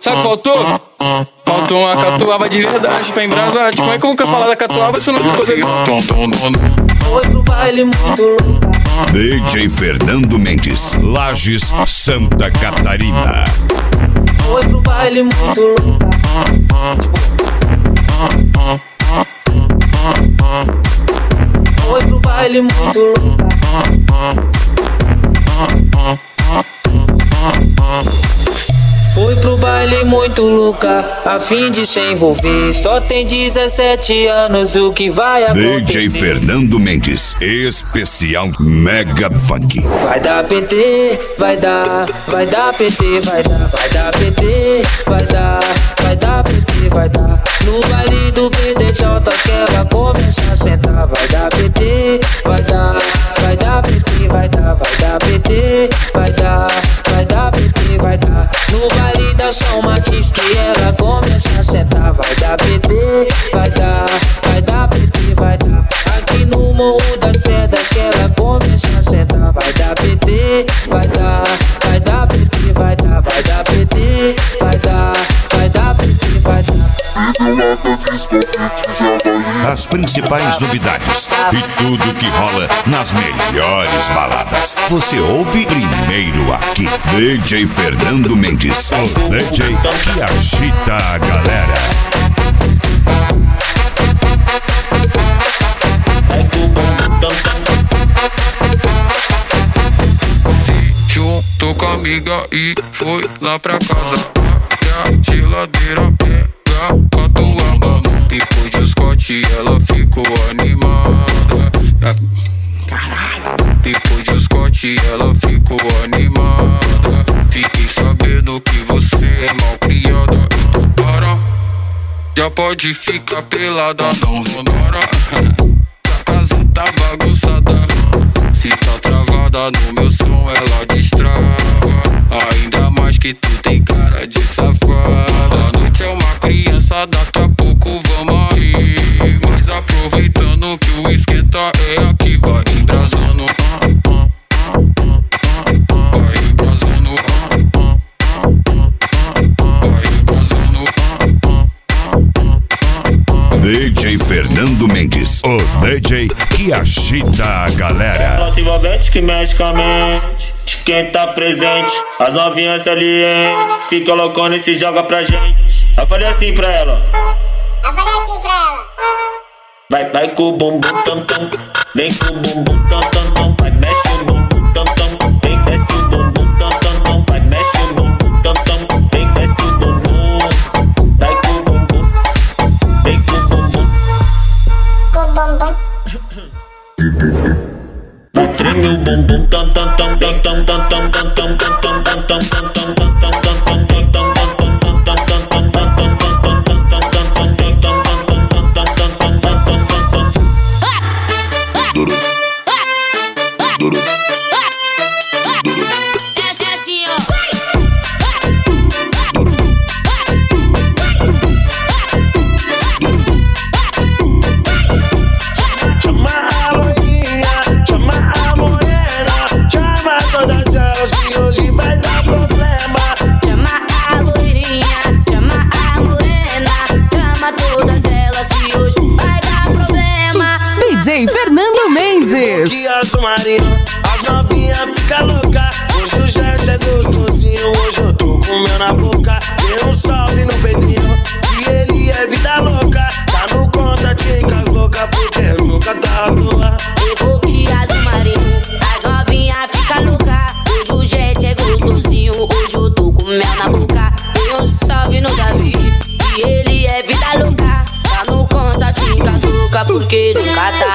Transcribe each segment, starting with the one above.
Sabe o que faltou? Faltou uma catuaba de verdade pra embrasar. Como é que eu vou falar da catuaba se eu não consigo? Foi pro baile muito louca. DJ Fernando Mendes, Lages, Santa Catarina. Foi pro baile muito louca. Foi pro baile muito louca. Baile muito louca, a fim de se envolver. Só tem 17 anos, o que vai acontecer? DJ Fernando Mendes, especial Mega Funk. Vai dar PT, vai dar, vai dar PT, vai dar, vai dar PT, vai dar, vai dar PT, vai dar. No baile do PDJ que ela começa a sentar, vai dar PT, vai dar, vai dar As principais novidades e tudo que rola nas melhores baladas. Você ouve primeiro aqui. DJ Fernando Mendes, o DJ que agita a galera. Juntou com a amiga e foi lá pra casa. E a geladeira pega Scott ela ficou animada. Caralho. Depois de Scott ela ficou animada. Fiquei sabendo que você é mal criada. Para. Já pode ficar pelada, não bora. A casa tá bagunçada. Se tá travada no meu som, ela destrava. Ainda mais que tu tem cara de safada. A noite é uma criança, daqui a pouco vamos o esquenta é aqui, vai embrasando. ah, ah, ah, ah, ah, ah. Vai embrasando. ah, ah, ah, ah, ah. Vai embrasando. ah, ah, DJ Fernando Mendes, o DJ que agita a galera. Envolvente que mexe com a mente. Quem tá presente, as novinhas salientes. Fica loucona e se joga pra gente. Eu falei assim pra ela: Eu falei assim pra ela. Vai, vai com o bumbum tam tam. Vem com o bumbum tam tam tam. Vai, mexe o bumbum tam tam. Vem, desce o bumbum tam tam tam. Vai, mexe o bumbum tam tam. Vem, desce o bumbum. Vai com o bumbum. Vem com o bumbum. Com o bumbum. Vai treme o bumbum tam tam tam tam tam tam tam tam tam tam tam tam tam tam tam tam Que as marinha, as novinha fica louca. Hoje o jet é gostosinho, hoje eu tô com meu na boca. Dei um salve no Pedrinho, que ele é vida louca.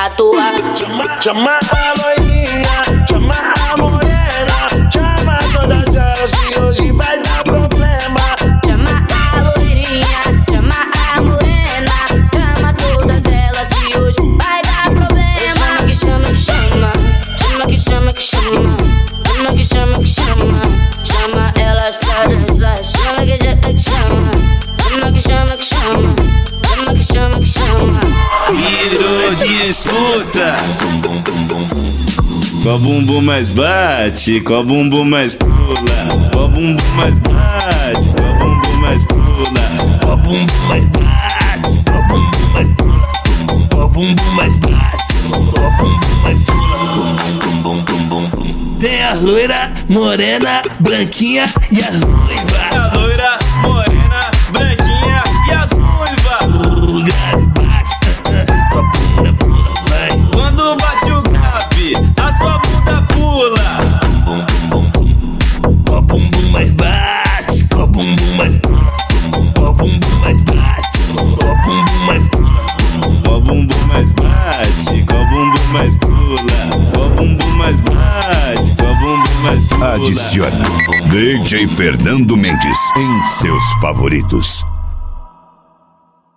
À toa. Chama, chama a loirinha, chama a morena, chama todas elas que hoje vai dar problema. Chama a loirinha, chama a morena, chama todas elas que hoje vai dar problema. Chama que chama que chama, chama que chama que chama, chama que chama que chama, chama elas pra dançar, gostosinha escuta. Qual bumbum mais bate, qual bumbum mais pula, qual bumbum mais bate, qual bumbum mais pula, qual bumbum mais bate, qual bumbum mais pula, qual bumbum mais bate, qual bumbum mais pula. Tem a loira, morena, branquinha e a ruiva. Bumbum mais bate, ó bumbum mais pula. Ó bumbum mais bate, ó bumbum mais pula. Ó bumbum mais bate, ó bumbum mais pula. Adicione DJ Fernando Mendes em seus favoritos.